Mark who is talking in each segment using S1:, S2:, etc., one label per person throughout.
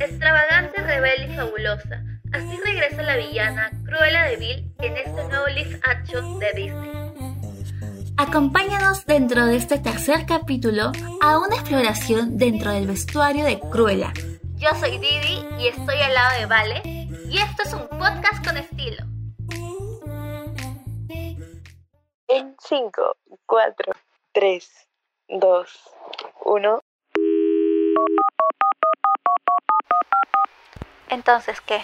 S1: Extravagante, rebelde y fabulosa. Así regresa la villana Cruella de Vil en este nuevo live action de Disney.
S2: Acompáñanos dentro de este tercer capítulo a una exploración dentro del vestuario de Cruella.
S1: Yo soy Didi y estoy al lado de Vale y esto es un podcast con estilo.
S3: En 5, 4, 3, 2, 1.
S1: Entonces, ¿qué?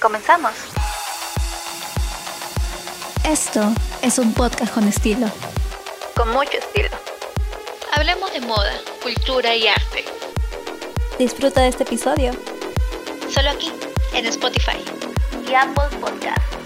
S1: ¿Comenzamos?
S2: Esto es un podcast con estilo.
S1: Con mucho estilo. Hablemos de moda, cultura y arte.
S2: Disfruta de este episodio.
S1: Solo aquí, en Spotify y Apple Podcast.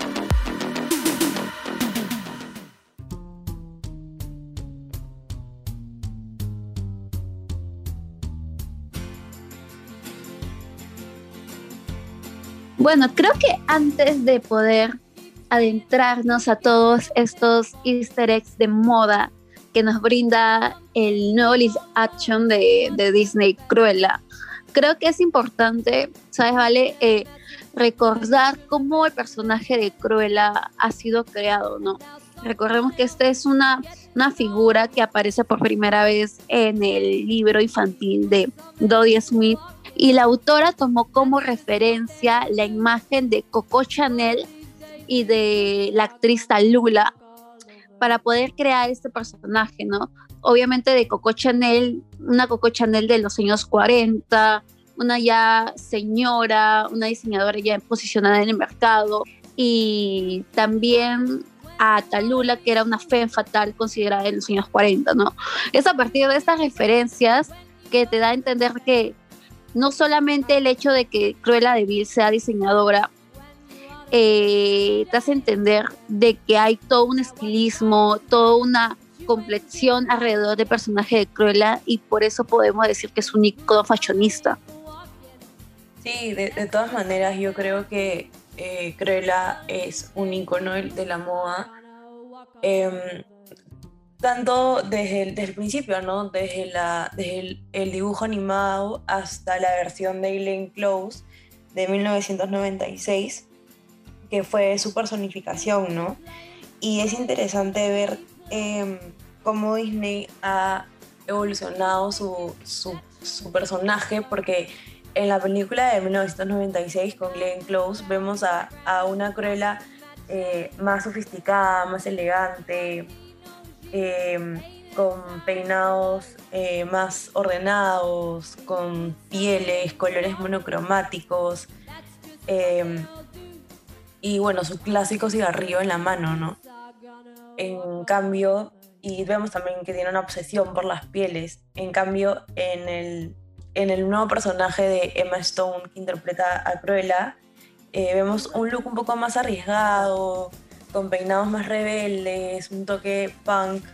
S2: Bueno, creo que antes de poder adentrarnos a todos estos easter eggs de moda que nos brinda el nuevo live action de, Disney Cruella, creo que es importante, ¿sabes? Vale, eh, recordar cómo el personaje de Cruella ha sido creado, ¿no? Recordemos que esta es una, una figura que aparece por primera vez en el libro infantil de Dodie Smith y la autora tomó como referencia la imagen de Coco Chanel y de la actriz Talula para poder crear este personaje, ¿no? Obviamente de Coco Chanel, una Coco Chanel de los años 40, una ya señora, una diseñadora ya posicionada en el mercado y también a Talula, que era una fe fatal considerada en los años 40, ¿no? Es a partir de estas referencias que te da a entender que no solamente el hecho de que Cruella de Vil sea diseñadora, eh, te hace entender de que hay todo un estilismo, toda una complexión alrededor del personaje de Cruella y por eso podemos decir que es un icono fashionista.
S3: Sí, de, todas maneras yo creo que eh, Cruella es un icono de la moda. Em, tanto desde el, principio, ¿no? Desde, la, el, dibujo animado hasta la versión de Glenn Close de 1996, que fue su personificación, ¿no? Y es interesante ver em, cómo Disney ha evolucionado su, personaje, porque en la película de 1996 con Glenn Close vemos a, una Cruella eh, más sofisticada, más elegante, Em, con peinados eh, más ordenados, con pieles, colores monocromáticos. Em, y bueno, su clásico cigarrillo en la mano, ¿no? En cambio, y vemos también que tiene una obsesión por las pieles. En cambio, en el, en el nuevo personaje de Emma Stone que interpreta a Cruella, eh, vemos un look un poco más arriesgado, con peinados más rebeldes, un toque punk.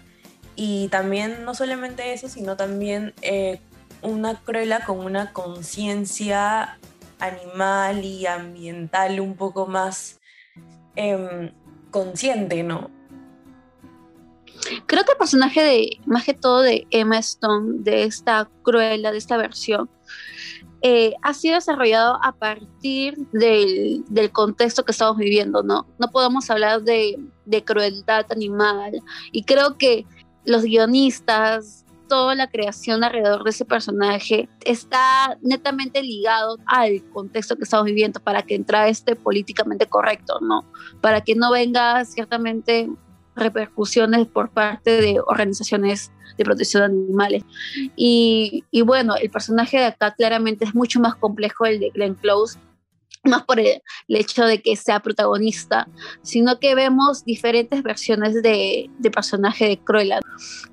S3: Y también no solamente eso, sino también eh, una Cruella con una conciencia animal y ambiental un poco más em, consciente, ¿no?
S2: Creo que el personaje de, más que todo de Emma Stone, de esta Cruella, de esta versión, eh, ha sido desarrollado a partir del, contexto que estamos viviendo, ¿no? No podemos hablar de, crueldad animal y creo que los guionistas, toda la creación alrededor de ese personaje está netamente ligado al contexto que estamos viviendo para que entre este políticamente correcto, ¿no? Para que no venga ciertamente repercusiones por parte de organizaciones de protección de animales. Y, bueno, el personaje de acá claramente es mucho más complejo el de Glenn Close, más por el, hecho de que sea protagonista, sino que vemos diferentes versiones de, personaje de Cruella,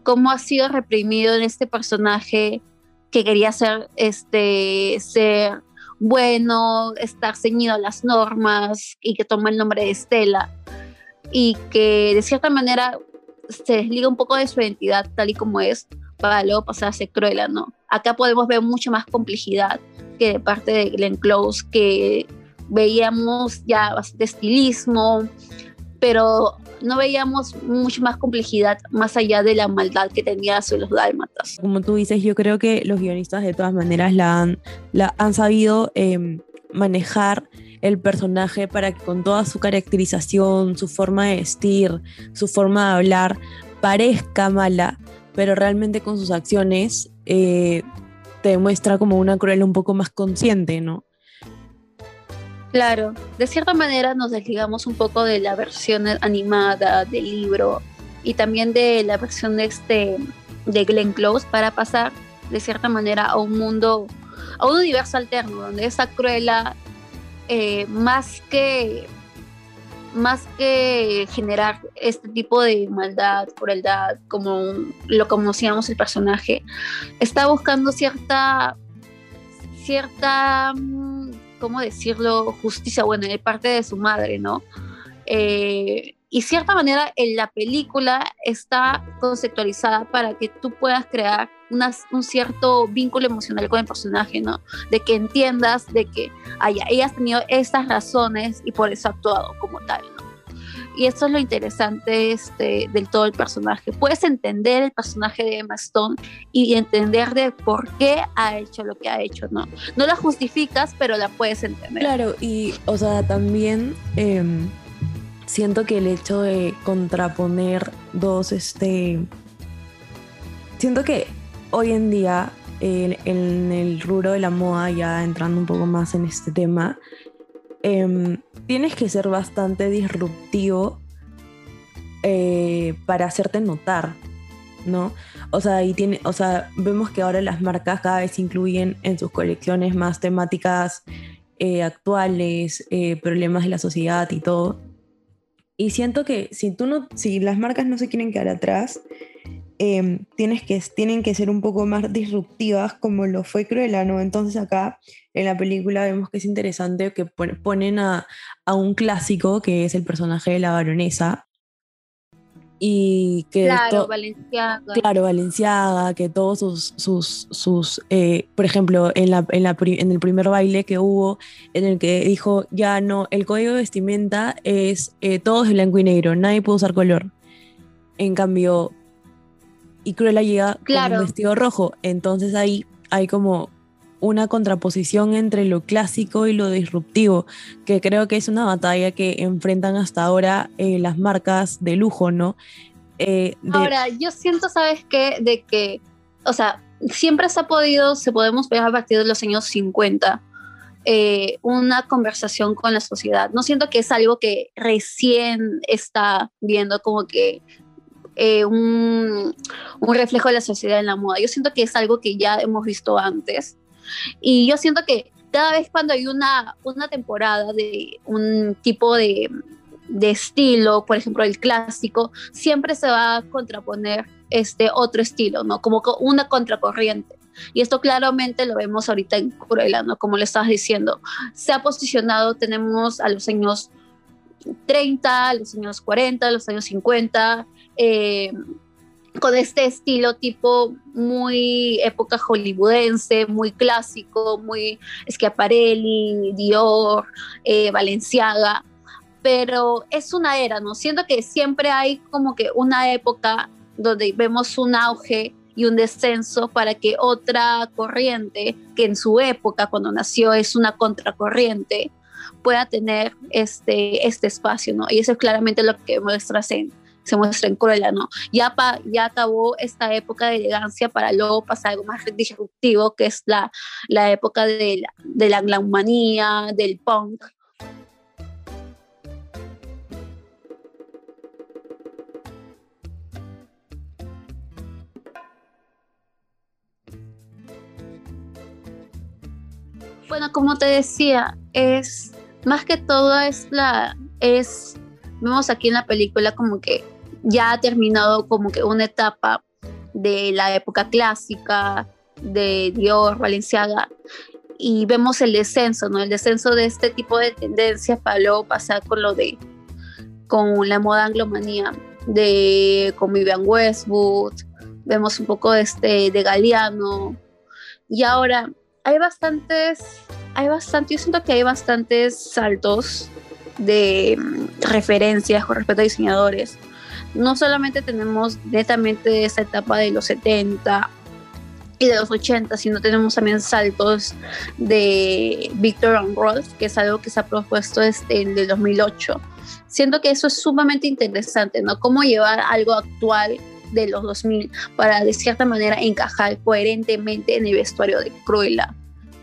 S2: cómo ha sido reprimido en este personaje que quería ser, este, ser bueno, estar ceñido a las normas y que toma el nombre de Estela y que de cierta manera se desliga un poco de su identidad tal y como es para luego pasar a ser Cruella, ¿no? Acá podemos ver mucho más complejidad que de parte de Glenn Close, que veíamos ya bastante estilismo, pero no veíamos mucha más complejidad más allá de la maldad que tenía sobre los dálmatas.
S3: Como tú dices, yo creo que los guionistas de todas maneras la han, la han sabido em, manejar el personaje para que con toda su caracterización, su forma de vestir, su forma de hablar, parezca mala, pero realmente con sus acciones eh, te demuestra como una cruel un poco más consciente, ¿no?
S2: Claro, de cierta manera nos desligamos un poco de la versión animada del libro y también de la versión de este de Glenn Close para pasar de cierta manera a un mundo, a un universo alterno donde esa cruela eh, más que más que generar este tipo de maldad, crueldad, como lo conocíamos el personaje, está buscando cierta cierta mm, ¿cómo decirlo?, justicia, bueno, de parte de su madre, ¿no? Eh, y cierta manera en la película está conceptualizada para que tú puedas crear un cierto vínculo emocional con el personaje, ¿no? De que entiendas de que haya, ella ha tenido estas razones y por eso ha actuado como tal, ¿no? Y eso es lo interesante este, del todo el personaje. Puedes entender el personaje de Emma Stone y entender de por qué ha hecho lo que ha hecho, ¿no? No la justificas, pero la puedes entender.
S3: Claro, y, o sea, también em, siento que el hecho de contraponer dos, este... Siento que hoy en día, en el rubro de la moda, ya entrando un poco más en este tema, Em, tienes que ser bastante disruptivo eh, para hacerte notar, ¿no? O sea, y tiene, o sea, vemos que ahora las marcas cada vez incluyen en sus colecciones más temáticas eh, actuales, eh, problemas de la sociedad y todo. Y siento que si tú no, si las marcas no se quieren quedar atrás, Em, tienes que, tienen que ser un poco más disruptivas como lo fue Cruella, ¿no? Entonces acá en la película vemos que es interesante que ponen a, un clásico que es el personaje de la baronesa y que
S2: claro, Valenciaga.
S3: claro Valenciaga que todos sus sus, sus eh, por ejemplo en la, en, la, en el primer baile que hubo en el que dijo ya no el código de vestimenta es eh, todo es blanco y negro nadie puede usar color en cambio y Cruella llega con un vestido rojo. Entonces ahí hay como una contraposición entre lo clásico y lo disruptivo, que creo que es una batalla que enfrentan hasta ahora eh, las marcas de lujo, ¿no?
S2: Eh, ahora, yo siento, ¿sabes qué? De que, o sea, siempre se ha podido, se podemos ver a partir de los años 50, eh, una conversación con la sociedad. No siento que es algo que recién está viendo como que eh, un, un, reflejo de la sociedad en la moda. Yo siento que es algo que ya hemos visto antes. Y yo siento que cada vez cuando hay una, una temporada de un tipo de, de estilo, por ejemplo el clásico, siempre se va a contraponer este otro estilo, ¿no? Como una contracorriente. Y esto claramente lo vemos ahorita en Cruella, ¿no? Como le estabas diciendo. Se ha posicionado, tenemos a los años 30, a los años 40, a los años 50, eh, con este estilo tipo muy época hollywoodense, muy clásico, muy Schiaparelli, Dior, eh, Valenciaga, pero es una era, ¿no? Siento que siempre hay como que una época donde vemos un auge y un descenso para que otra corriente, que en su época, cuando nació, es una contracorriente, pueda tener este, este espacio, ¿no? Y eso es claramente lo que muestra en se muestra en Cruella, ¿no? Ya, pa, ya acabó esta época de elegancia para luego pasar algo más disruptivo, que es la, la época de la, de la glamomanía, del punk. Bueno, como te decía, es más que todo es la es vemos aquí en la película como que ya ha terminado como que una etapa de la época clásica de Dior, Valenciaga, y vemos el descenso, ¿no? El descenso de este tipo de tendencias para luego pasar con lo de, con la moda anglomanía de con Vivian Westwood, vemos un poco de este, de Galeano, y ahora hay bastantes, hay bastante, yo siento que hay bastantes saltos de mm, referencias con respecto a diseñadores. No solamente tenemos netamente esa etapa de los 70 y de los 80, sino tenemos también saltos de Victor and Rolf, que es algo que se ha propuesto desde el 2008. Siento que eso es sumamente interesante, ¿no? Cómo llevar algo actual de los 2000 para de cierta manera encajar coherentemente en el vestuario de Cruella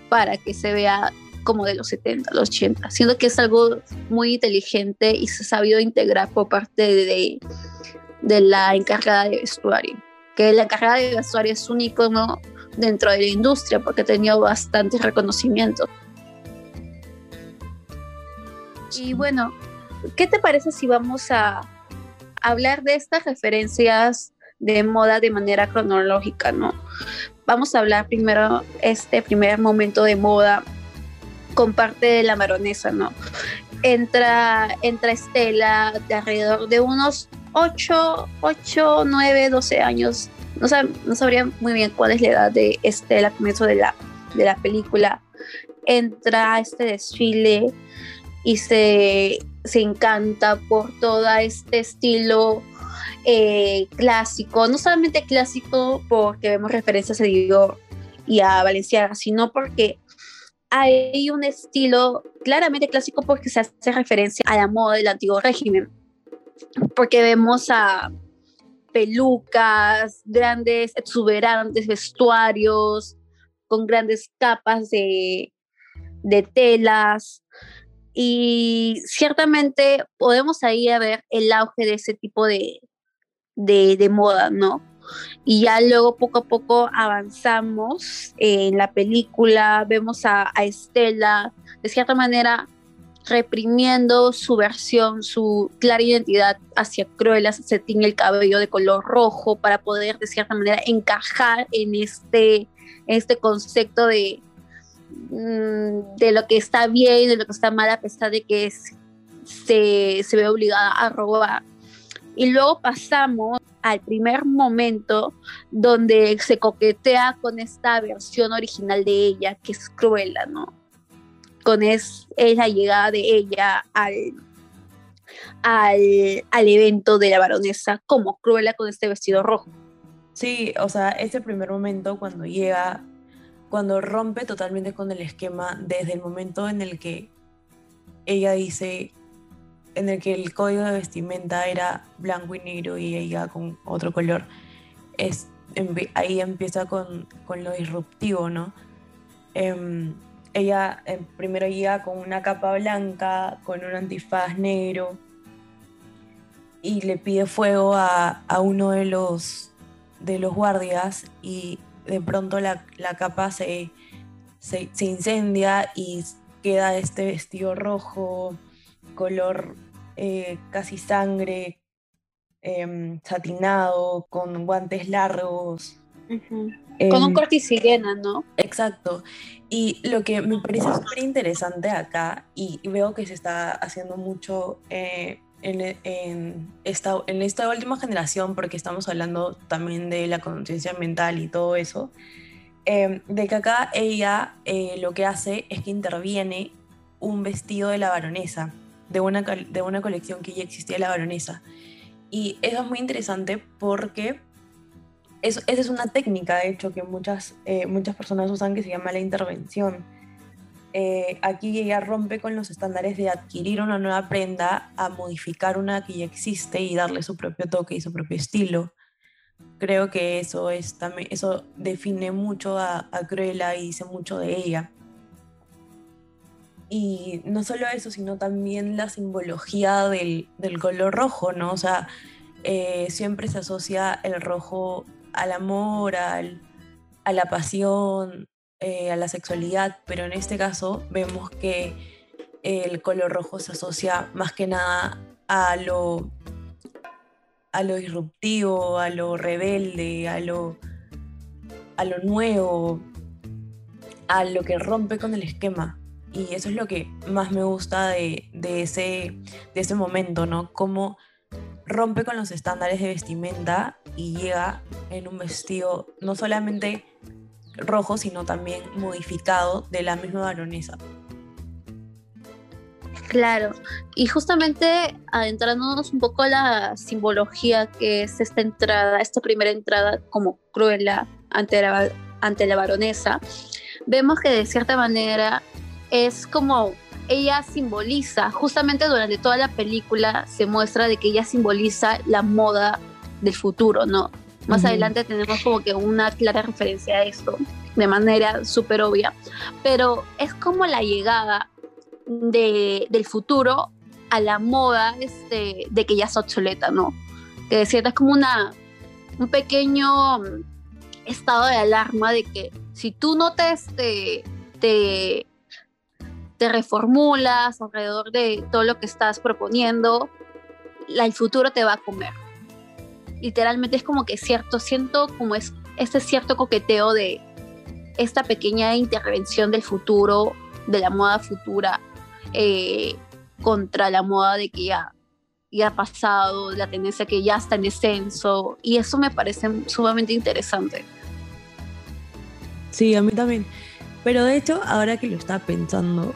S2: para que se vea como de los 70, los 80. Siento que es algo muy inteligente y se ha sabido integrar por parte de, de la encargada de vestuario. Que la encargada de vestuario es un icono dentro de la industria porque ha tenido bastante reconocimiento. Y bueno, ¿qué te parece si vamos a hablar de estas referencias de moda de manera cronológica, ¿no? Vamos a hablar primero este primer momento de moda con parte de la baronesa, ¿no? Entra, entra Estela de alrededor de unos 8, 8, 9, 12 años. No, no sabría muy bien cuál es la edad de Estela al comienzo de la, de la película. Entra a este desfile y se, se encanta por todo este estilo eh, clásico, no solamente clásico porque vemos referencias a Dior y a Valenciaga, sino porque hay un estilo claramente clásico porque se hace referencia a la moda del antiguo régimen, porque vemos a pelucas, grandes, exuberantes vestuarios, con grandes capas de, telas, y ciertamente podemos ahí ver el auge de ese tipo de, de, moda, ¿no? Y ya luego poco a poco avanzamos en la película, vemos a, Estela de cierta manera reprimiendo su versión, su clara identidad hacia Cruella, se tiñe el cabello de color rojo para poder de cierta manera encajar en este, este concepto de, mm, de lo que está bien de lo que está mal a pesar de que se, se ve obligada a robar. Y luego pasamos al primer momento donde se coquetea con esta versión original de ella, que es Cruella, ¿no? Con es, la llegada de ella al, al, evento de la baronesa como Cruella con este vestido rojo.
S3: Sí, o sea, ese primer momento cuando llega, cuando rompe totalmente con el esquema desde el momento en el que ella dice, en el que el código de vestimenta era blanco y negro y ella con otro color, es, ahí empieza con, lo disruptivo, ¿no? Em, ella em, primero llega con una capa blanca, con un antifaz negro y le pide fuego a, uno de los, de los guardias y de pronto la, capa se, se, se incendia y queda este vestido rojo color eh, casi sangre, em, satinado, con guantes largos.
S2: con un em, corte sirena, ¿no?
S3: Exacto. Y lo que me parece súper interesante acá, y veo que se está haciendo mucho eh, en, esta, en esta última generación, porque estamos hablando también de la conciencia mental y todo eso, em, de que acá ella eh, lo que hace es que interviene un vestido de la baronesa de una, de una colección que ya existía la baronesa. Y eso es muy interesante porque eso, esa es una técnica, de hecho, que muchas, eh, muchas personas usan que se llama la intervención. Eh, aquí ella rompe con los estándares de adquirir una nueva prenda a modificar una que ya existe y darle su propio toque y su propio estilo. Creo que eso, es, eso define mucho a, a Cruella y dice mucho de ella. Y no solo eso, sino también la simbología del, color rojo, ¿no? O sea, eh, siempre se asocia el rojo al amor, al, a la pasión, eh, a la sexualidad, pero en este caso vemos que el color rojo se asocia más que nada a lo, a lo disruptivo, a lo rebelde, a lo, a lo nuevo, a lo que rompe con el esquema y eso es lo que más me gusta de, ese, de ese momento, ¿no? Cómo rompe con los estándares de vestimenta y llega en un vestido no solamente rojo, sino también modificado de la misma baronesa.
S2: Claro, y justamente adentrándonos un poco a la simbología que es esta entrada, esta primera entrada como Cruella ante la, ante la baronesa, vemos que de cierta manera es como ella simboliza, justamente durante toda la película se muestra de que ella simboliza la moda del futuro, ¿no? Más adelante tenemos como que una clara referencia a esto, de manera súper obvia, pero es como la llegada de, del futuro a la moda este, de que ya es obsoleta, ¿no? Que de es como una, un pequeño estado de alarma de que si tú no te, este, te, te reformulas alrededor de todo lo que estás proponiendo, el futuro te va a comer. Literalmente es como que cierto, siento como es este cierto coqueteo de esta pequeña intervención del futuro, de la moda futura, eh, contra la moda de que ya, ya ha pasado, la tendencia que ya está en descenso, y eso me parece sumamente interesante.
S3: Sí, a mí también. Pero de hecho, ahora que lo estaba pensando,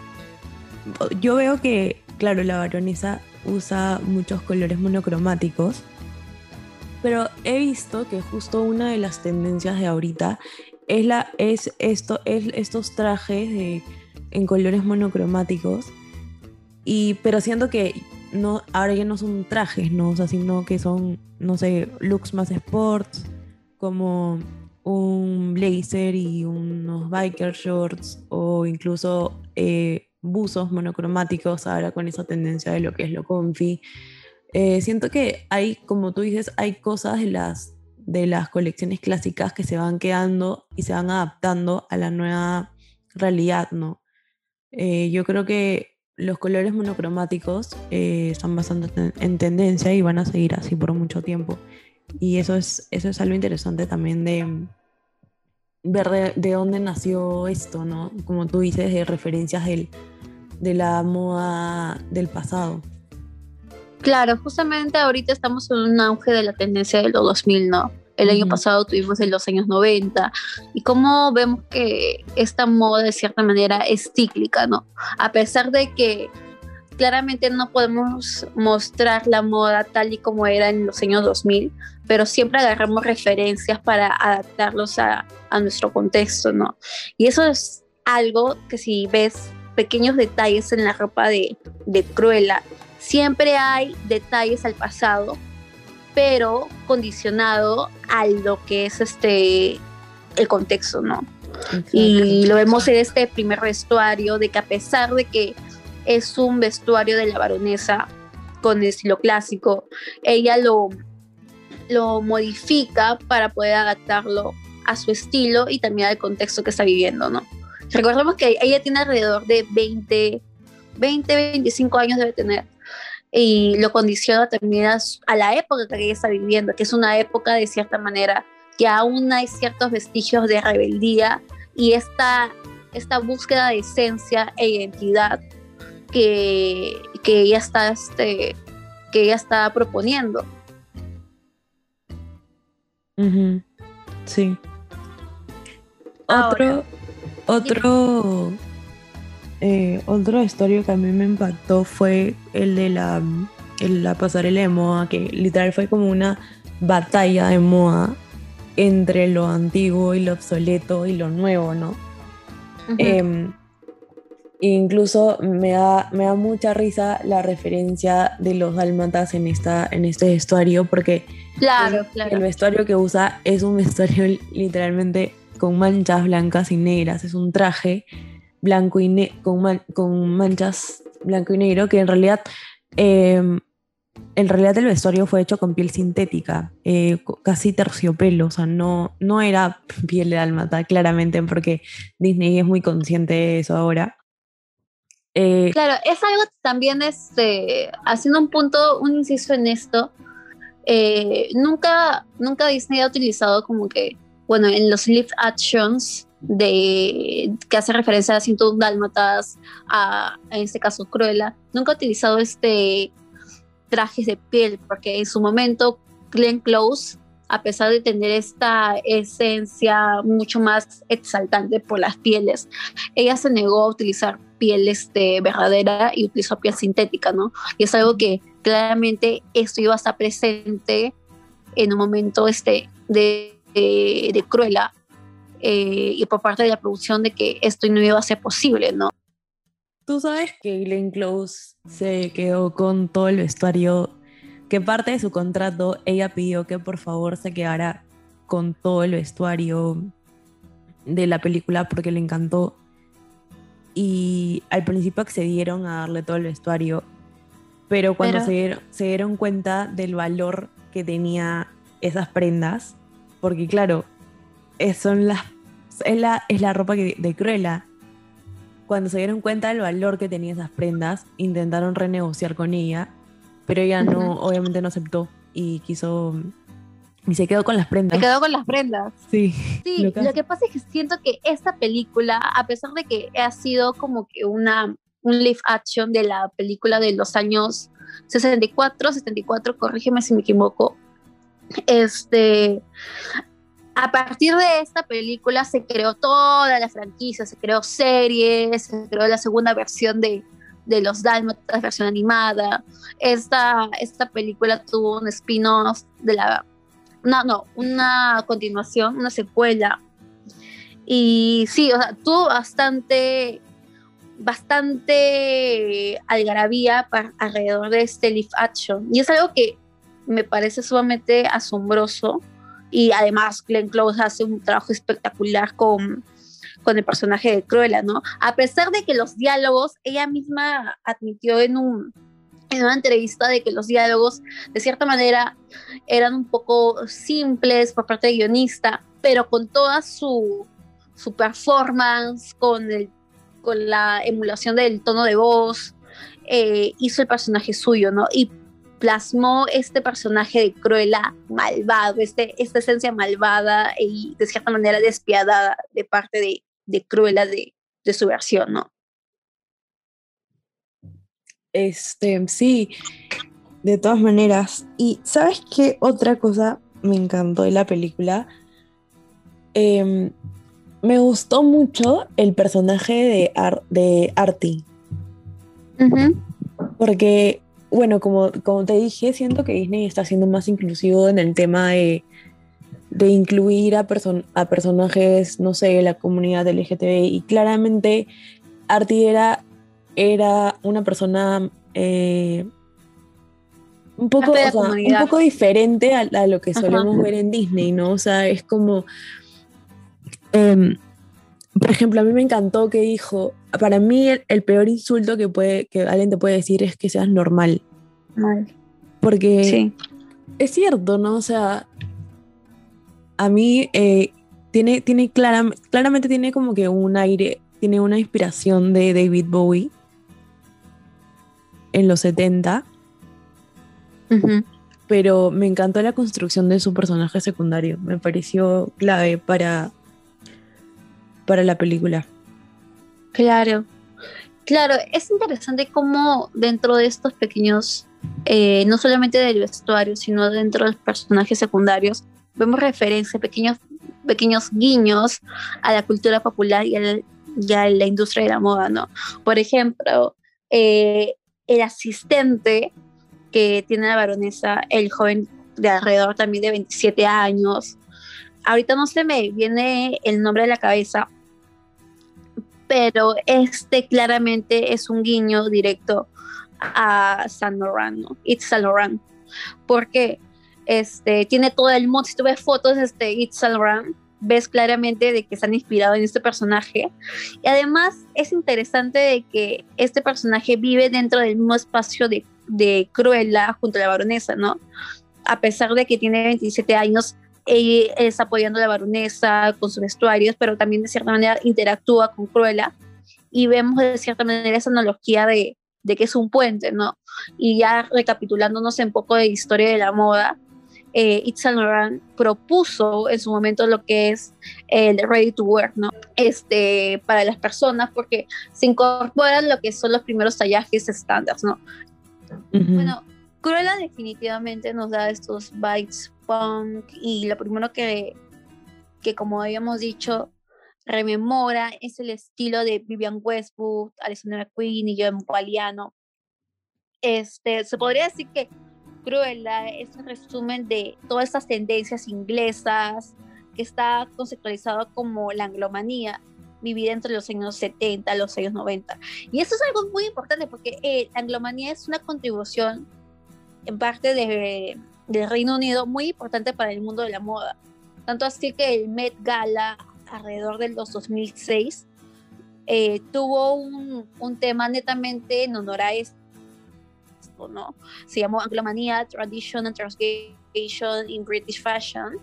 S3: yo veo que, claro, la baronesa usa muchos colores monocromáticos, pero he visto que justo una de las tendencias de ahorita es, la, es, esto, es estos trajes en colores monocromáticos y, pero siento que no, ahora ya no son trajes, ¿no? O sea, sino que son, no sé, looks más sports, como un blazer y unos biker shorts, o incluso eh, buzos monocromáticos, ahora con esa tendencia de lo que es lo comfy. Eh, siento que hay, como tú dices, hay cosas de las, de las colecciones clásicas que se van quedando y se van adaptando a la nueva realidad, ¿no? Eh, yo creo que los colores monocromáticos eh, están bastante en tendencia y van a seguir así por mucho tiempo. Y eso es, eso es algo interesante también de ver de, dónde nació esto, ¿no? Como tú dices, de referencias del, de la moda del pasado.
S2: Claro, justamente ahorita estamos en un auge de la tendencia de los 2000, ¿no? El año pasado tuvimos en los años 90 y cómo vemos que esta moda de cierta manera es cíclica, ¿no? A pesar de que claramente no podemos mostrar la moda tal y como era en los años 2000, pero siempre agarramos referencias para adaptarlos a, a nuestro contexto, ¿no? Y eso es algo que si ves pequeños detalles en la ropa de, de Cruella, siempre hay detalles al pasado pero condicionado a lo que es este el contexto, ¿no? Y lo vemos en este primer vestuario, de que a pesar de que es un vestuario de la baronesa con estilo clásico, ella lo, lo modifica para poder adaptarlo a su estilo y también al contexto que está viviendo, ¿no? Recordemos que ella tiene alrededor de 20, 20, 25 años debe tener y lo condiciona también a, la época que ella está viviendo, que es una época de cierta manera que aún hay ciertos vestigios de rebeldía y esta, esta búsqueda de esencia e identidad que, que ella está este, que ella está proponiendo.
S3: Sí. Otro, otro eh, otro historia que a mí me impactó fue el de la, la pasarela de moda, que literal fue como una batalla de moda entre lo antiguo y lo obsoleto y lo nuevo, ¿no? Em, incluso me da, me da mucha risa la referencia de los dálmatas en, esta, en este vestuario, porque
S2: claro, claro.
S3: el vestuario que usa es un vestuario literalmente con manchas blancas y negras, es un traje blanco y con, con, manchas blanco y negro, que en realidad, em, en realidad el vestuario fue hecho con piel sintética, eh, casi terciopelo, o sea, no, no era piel de álmata, claramente, porque Disney es muy consciente de eso ahora.
S2: Eh, claro, es algo también, este, haciendo un punto, un inciso en esto, eh, nunca, nunca Disney ha utilizado como que, bueno, en los live actions, de que hace referencia a 101 dálmatas, a, en este caso Cruella, nunca ha utilizado este trajes de piel, porque en su momento Glenn Close, a pesar de tener esta esencia mucho más exaltante por las pieles, ella se negó a utilizar piel este, verdadera y utilizó piel sintética, ¿no? Y es algo que claramente esto iba a estar presente en un momento este, de, de, Cruella eh, y por parte de la producción de que esto no iba a ser posible, ¿no?
S3: Tú sabes que Glenn Close se quedó con todo el vestuario, que parte de su contrato ella pidió que por favor se quedara con todo el vestuario de la película porque le encantó. Y al principio accedieron a darle todo el vestuario, pero cuando Se, dieron, cuenta del valor que tenía esas prendas, porque claro, son las, es, la, es la ropa de Cruella. Cuando se dieron cuenta del valor que tenía esas prendas, intentaron renegociar con ella, pero ella no, obviamente no aceptó y quiso y se quedó con las prendas.
S2: Se quedó con las prendas.
S3: Sí.
S2: Sí, lo que, pasa es que siento que esta película, a pesar de que ha sido como que una un live action de la película de los años 64, 74, corrígeme si me equivoco. Este, a partir de esta película se creó toda la franquicia, se creó series, se creó la segunda versión de, de Los Dálmatas, versión animada. Esta, esta película tuvo un spin-off de la no, no, una continuación, una secuela. Y sí, o sea, tuvo bastante, bastante algarabía alrededor de este live action. Y es algo que me parece sumamente asombroso. Y además Glenn Close hace un trabajo espectacular con, con el personaje de Cruella, ¿no? A pesar de que los diálogos, ella misma admitió en un, en una entrevista de que los diálogos de cierta manera eran un poco simples por parte del guionista, pero con toda su, su performance, con, el, con la emulación del tono de voz, eh, hizo el personaje suyo, ¿no? Y plasmó este personaje de Cruella malvado, este, esta esencia malvada y de cierta manera despiadada de parte de, de Cruella de, de su versión, ¿no?
S3: Este, sí, de todas maneras. Y ¿sabes qué otra cosa me encantó de la película? Em, me gustó mucho el personaje de, de Artie. Porque, bueno, como, como te dije, siento que Disney está siendo más inclusivo en el tema de, de incluir a, a personajes, no sé, de la comunidad LGTB. Y claramente Artie era era una persona eh, un, poco, un poco diferente a, lo que solemos ver en Disney, ¿no? O sea, es como... Em, por ejemplo, a mí me encantó que dijo, para mí el, peor insulto que, puede, que alguien te puede decir es que seas normal. Porque es cierto, ¿no? O sea, a mí eh, tiene, tiene claramente tiene como que un aire, tiene una inspiración de David Bowie en los 70. Pero me encantó la construcción de su personaje secundario. Me pareció clave para, para la película.
S2: Claro. Claro, es interesante cómo dentro de estos pequeños, eh, no solamente del vestuario, sino dentro de los personajes secundarios, vemos referencias, pequeños, pequeños guiños a la cultura popular y a la, industria de la moda, ¿no? Por ejemplo, eh, el asistente que tiene la baronesa, el joven de alrededor también de 27 años. Ahorita no se me viene el nombre de la cabeza, pero este claramente es un guiño directo a San Laurent. It's Laurent. Porque este, tiene todo el mundo, si tú ves fotos este It's Laurent, ves claramente de que se han inspirado en este personaje. Y además es interesante de que este personaje vive dentro del mismo espacio de, de Cruella junto a la baronesa, ¿no? A pesar de que tiene 27 años, ella está apoyando a la baronesa con sus vestuarios, pero también de cierta manera interactúa con Cruella y vemos de cierta manera esa analogía de, de que es un puente, ¿no? Y ya recapitulándonos un poco de historia de la moda, eh, Yves Saint Laurent propuso en su momento lo que es el ready to wear, ¿no? Este, para las personas, porque se incorporan lo que son los primeros tallajes estándar, ¿no? Bueno, Cruella definitivamente nos da estos bites punk y lo primero que, que como habíamos dicho, rememora es el estilo de Vivian Westwood, Alexandra McQueen y John Galliano. Este, se podría decir que Cruella es un resumen de todas estas tendencias inglesas que está conceptualizado como la anglomanía vivida entre los años 70 y los años 90. Y eso es algo muy importante porque eh, la anglomanía es una contribución en parte de, del Reino Unido muy importante para el mundo de la moda. Tanto así que el Met Gala alrededor del 2006 eh, tuvo un, un, tema netamente en honor a esto, Se llamó Anglomanía, Tradition and Transgression in British Fashion,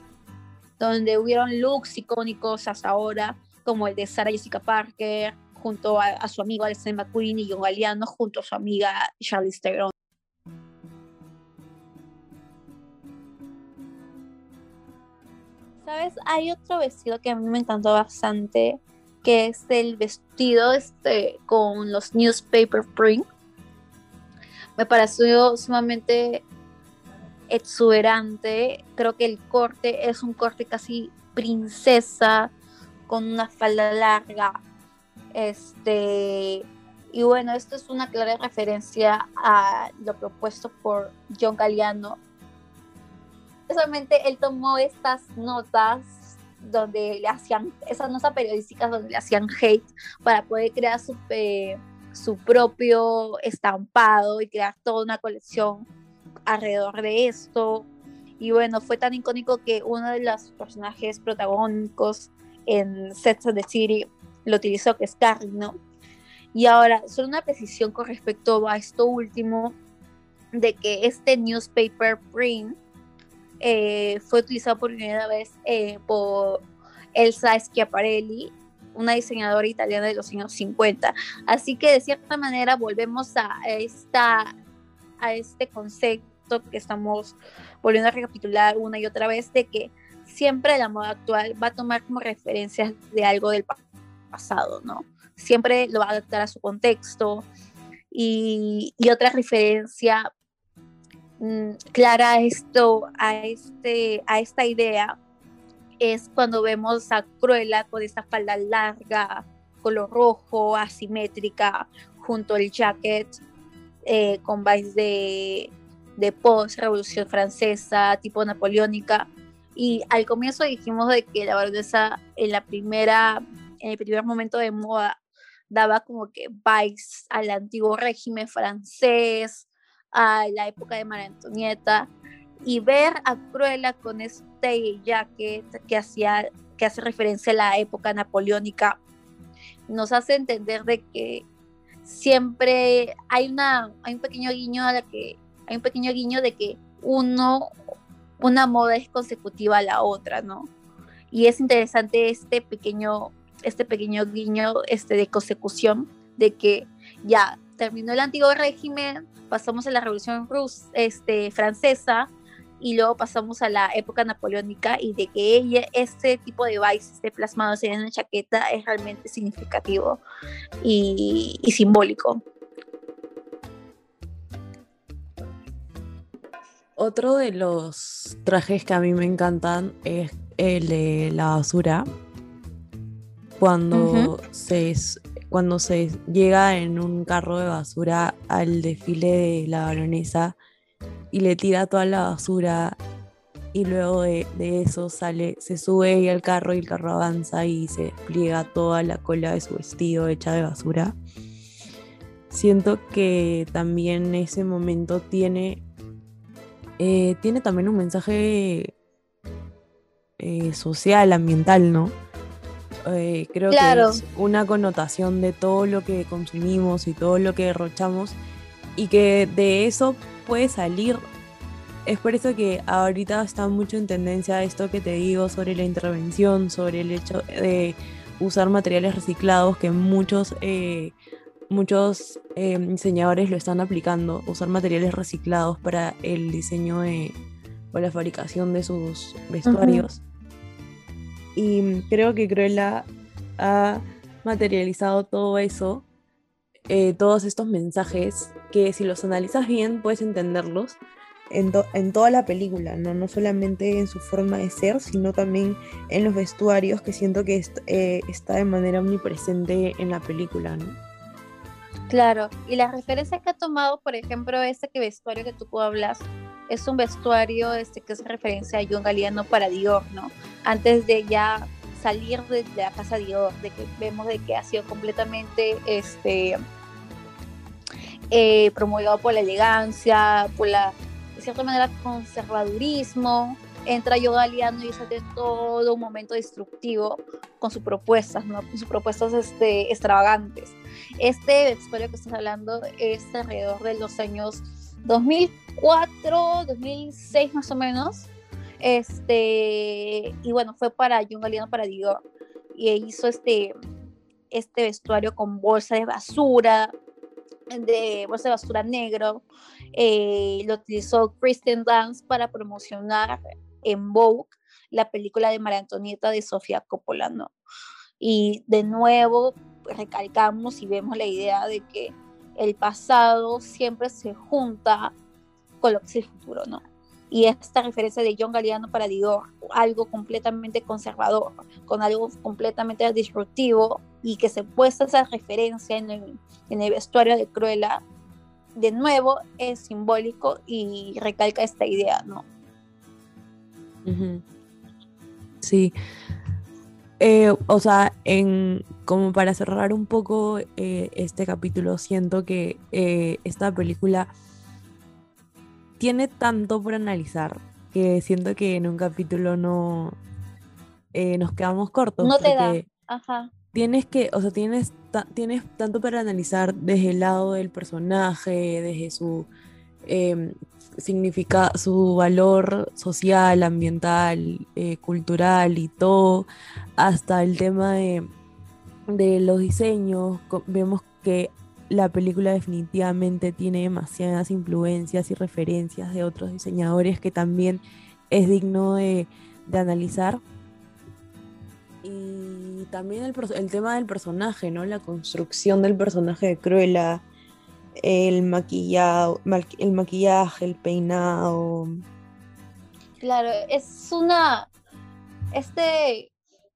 S2: donde hubieron looks icónicos hasta ahora, como el de Sarah Jessica Parker, junto a, su amigo Alexander McQueen y John Galliano, junto a su amiga Charlize Theron. ¿Sabes? Hay otro vestido que a mí me encantó bastante, que es el vestido este, con los newspaper print. Me pareció sumamente exuberante. Creo que el corte es un corte casi princesa, con una falda larga. Este, y bueno, esto es una clara referencia a lo propuesto por John Galliano. Solamente él tomó estas notas donde le hacían, esas notas periodísticas donde le hacían hate para poder crear su, su propio estampado y crear toda una colección alrededor de esto. Y bueno, fue tan icónico que uno de los personajes protagónicos en Sex of the City lo utilizó, que es Carrie, ¿no? Y ahora, solo una precisión con respecto a esto último, de que este newspaper print eh, fue utilizado por primera vez eh, por Elsa Schiaparelli, una diseñadora italiana de los años 50. Así que de cierta manera volvemos a, esta, a este concepto que estamos volviendo a recapitular una y otra vez de que siempre la moda actual va a tomar como referencias de algo del pasado, ¿no? Siempre lo va a adaptar a su contexto. Y, otra referencia mm, clara esto, a, este, a esta idea, es cuando vemos a Cruella con esta falda larga, color rojo, asimétrica, junto al jacket eh, con vibes de, de post-revolución francesa, tipo napoleónica. Y al comienzo dijimos de que la baronesa en la primera, en el primer momento de moda, daba como que vibes al antiguo régimen francés, a la época de María Antonieta, y ver a Cruella con este jacket que, hacía, que hace referencia a la época napoleónica, nos hace entender de que siempre hay, una, hay un pequeño guiño a la que hay un pequeño guiño de que uno una moda es consecutiva a la otra, ¿no? Y es interesante este pequeño, este pequeño guiño este, de consecución de que ya terminó el antiguo régimen, pasamos a la revolución este, francesa y luego pasamos a la época napoleónica y de que ella, este tipo de vice esté plasmado en una chaqueta es realmente significativo y, y simbólico.
S3: Otro de los trajes que a mí me encantan es el de la basura. Cuando, se, cuando se llega en un carro de basura al desfile de la baronesa y le tira toda la basura y luego de, de eso sale, se sube al carro y el carro avanza y se despliega toda la cola de su vestido hecha de basura. Siento que también ese momento tiene eh, tiene también un mensaje eh, social, ambiental, ¿no? Eh, creo que es una connotación de todo lo que consumimos y todo lo que derrochamos y que de eso puede salir. Es por eso que ahorita está mucho en tendencia esto que te digo sobre la intervención, sobre el hecho de usar materiales reciclados que muchos muchos em, diseñadores lo están aplicando, usar materiales reciclados para el diseño o la fabricación de sus vestuarios. Y creo que Cruella ha materializado todo eso, eh, todos estos mensajes que si los analizas bien puedes entenderlos, en, toda la película, ¿no? no solamente en su forma de ser, sino también en los vestuarios que siento que eh, está de manera omnipresente en la película. ¿no?
S2: Claro, y la referencia que ha tomado, por ejemplo, este que vestuario que tú hablas, es un vestuario este, que es referencia a John Galliano para Dior, ¿no? Antes de ya salir de, la casa Dior, de que vemos de que ha sido completamente este, eh, promovido por la elegancia, por la, de cierta manera, conservadurismo. Entra John Galliano y hace todo un momento destructivo con sus propuestas, ¿no? Sus propuestas este, extravagantes. Este vestuario que estás hablando es alrededor de los años 2004, 2006 más o menos. Este, y bueno, fue para John Galliano para Dior. Y hizo este, este vestuario con bolsa de basura, de bolsa de basura negro. Eh, lo utilizó Kristen Dance para promocionar en Vogue la película de María Antonieta de Sofía Coppola, ¿no? Y de nuevo recalcamos y vemos la idea de que el pasado siempre se junta con lo que es el futuro, ¿no? Y esta referencia de John Galliano para Dior, algo completamente conservador, con algo completamente disruptivo y que se puesta esa referencia en el, en el vestuario de Cruella, de nuevo es simbólico y recalca esta idea, ¿no?
S3: Sí, eh, o sea, en, como para cerrar un poco eh, este capítulo, siento que eh, esta película tiene tanto por analizar que siento que en un capítulo no nos quedamos cortos.
S2: No te da. Ajá.
S3: Tienes que, o sea, tienes, tienes tanto para analizar desde el lado del personaje, desde su em, significa su valor social, ambiental, eh, cultural y todo, hasta el tema de, de los diseños. Vemos que la película definitivamente tiene demasiadas influencias y referencias de otros diseñadores que también es digno de, analizar. Y también el, el, tema del personaje, ¿no? La construcción del personaje de Cruella el maquillado, el maquillaje, el peinado.
S2: Claro, es una. Este.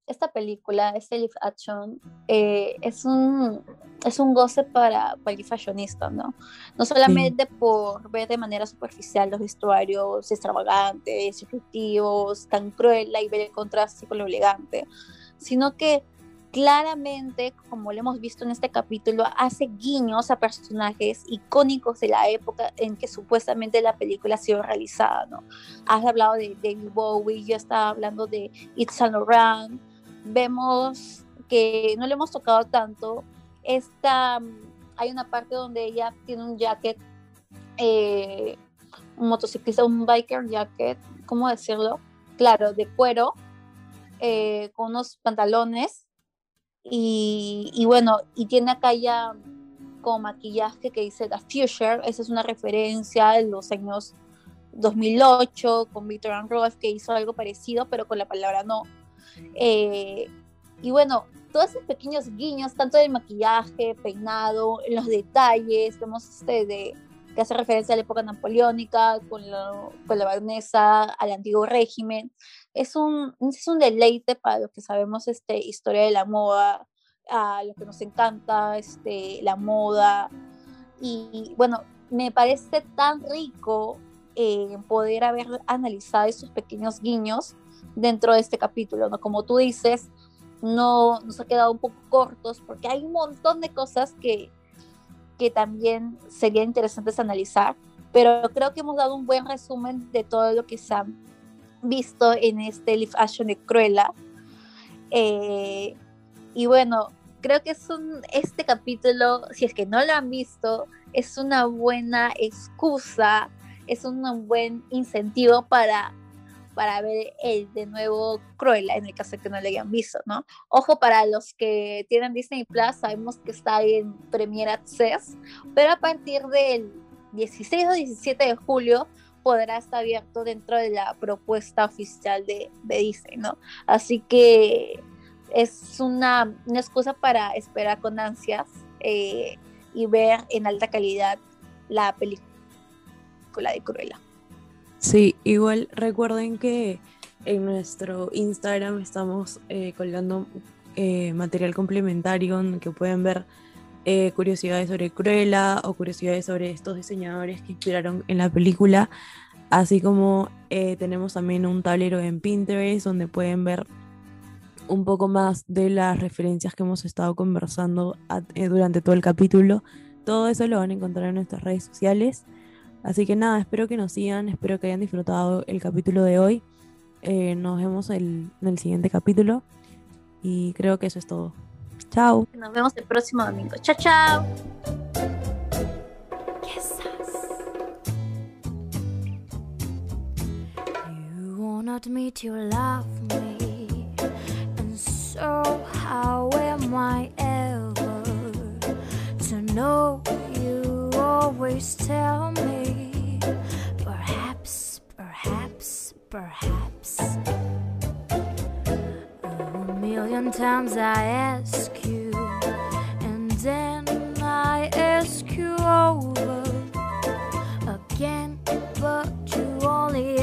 S2: Esta película, este live action, eh, es un es un goce para cualquier fashionista, ¿no? No solamente por ver de manera superficial los vestuarios extravagantes, efectivos, tan cruel y ver el contraste con lo elegante, sino que claramente, como lo hemos visto en este capítulo, hace guiños a personajes icónicos de la época en que supuestamente la película ha sido realizada, ¿no? Has hablado de David Bowie, yo estaba hablando de It's Saint Laurent, vemos que no le hemos tocado tanto, esta, hay una parte donde ella tiene un jacket, eh, un motociclista, un biker jacket, ¿cómo decirlo? Claro, de cuero, eh, con unos pantalones y, bueno, y tiene acá ya como maquillaje que dice The Future, esa es una referencia de los años 2008 con Victor and Rolf que hizo algo parecido, pero con la palabra no. Eh, y bueno, todos esos pequeños guiños, tanto del maquillaje, peinado, los detalles, vemos este de que hace referencia a la época napoleónica, con la, con la baronesa, al antiguo régimen. Es un, es un deleite para los que sabemos este, historia de la moda, a los que nos encanta este, la moda. Y bueno, me parece tan rico eh, poder haber analizado esos pequeños guiños dentro de este capítulo, ¿no? Como tú dices, no nos ha quedado un poco cortos porque hay un montón de cosas que, que también serían interesantes analizar, pero creo que hemos dado un buen resumen de todo lo que se ha visto en este live action de Cruella. Eh, y bueno, creo que es un, este capítulo, si es que no lo han visto, es una buena excusa, es un buen incentivo para para ver el de nuevo Cruella, en el caso de que no lo hayan visto, ¿no? Ojo para los que tienen Disney Plus, sabemos que está en Premier Access, pero a partir del 16 o 17 de julio podrá estar abierto dentro de la propuesta oficial de, de Disney, ¿no? Así que es una, una excusa para esperar con ansias eh, y ver en alta calidad la película de Cruella.
S3: Sí, igual recuerden que en nuestro Instagram estamos eh, colgando eh, material complementario en que pueden ver eh, curiosidades sobre Cruella o curiosidades sobre estos diseñadores que inspiraron en la película, así como tenemos también un tablero en Pinterest donde pueden ver un poco más de las referencias que hemos estado conversando durante todo el capítulo. Todo eso lo van a encontrar en nuestras redes sociales. Así que nada, espero que nos sigan, espero que hayan disfrutado el capítulo de hoy. Eh, nos vemos en el siguiente capítulo y creo que eso es todo. Chao.
S4: Nos vemos el próximo domingo. Chao, chao. so how am I ever to know always tell me perhaps, perhaps, perhaps. A million times I ask you, and then I ask you over again, but you only